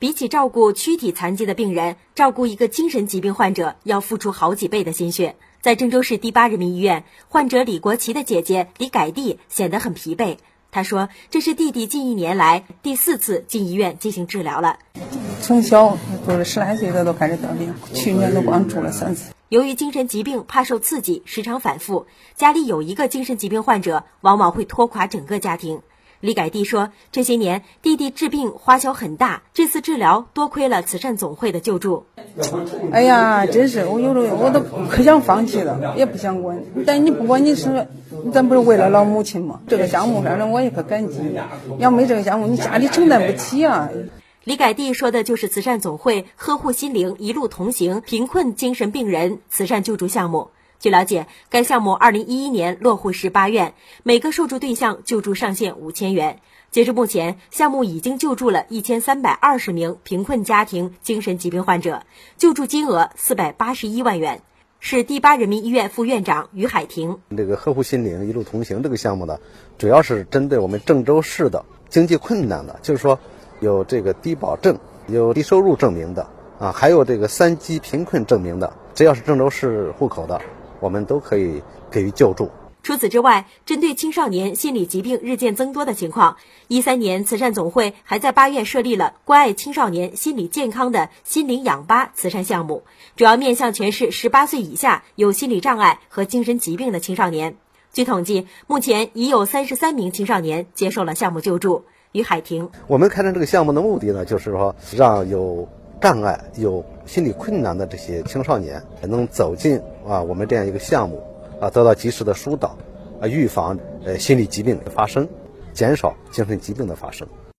比起照顾躯体残疾的病人，照顾一个精神疾病患者要付出好几倍的心血。在郑州市第八人民医院，患者李国旗的姐姐李改娣显得很疲惫。她说：“这是弟弟近一年来第四次进医院进行治疗了。从小就是十来岁的都开始得病，去年都光住了三次。由于精神疾病怕受刺激，时常反复，家里有一个精神疾病患者，往往会拖垮整个家庭。”李改地说：“这些年弟弟治病花销很大，这次治疗多亏了慈善总会的救助。哎呀，真是我有的我都可想放弃了，也不想管。但你不管你是，咱不是为了老母亲吗？这个项目反正我也可感激。要没这个项目，你家里承担不起啊。”李改地说的就是慈善总会呵护心灵一路同行贫困精神病人慈善救助项目。据了解，该项目二零一一年落户十八院，每个受助对象救助上限五千元。截至目前，项目已经救助了一千三百二十名贫困家庭精神疾病患者，救助金额四百八十一万元。市第八人民医院副院长于海婷：这个呵护心灵一路同行这个项目呢，主要是针对我们郑州市的经济困难的，就是说有这个低保证、有低收入证明的啊，还有这个三级贫困证明的，只要是郑州市户口的。我们都可以给予救助。除此之外，针对青少年心理疾病日渐增多的情况，一三年慈善总会还在八院设立了关爱青少年心理健康的心灵氧吧慈善项目，主要面向全市十八岁以下有心理障碍和精神疾病的青少年。据统计，目前已有三十三名青少年接受了项目救助。于海婷，我们开展这个项目的目的呢，就是说让有。障碍有心理困难的这些青少年能走进啊我们这样一个项目啊得到及时的疏导啊预防呃心理疾病的发生，减少精神疾病的发生。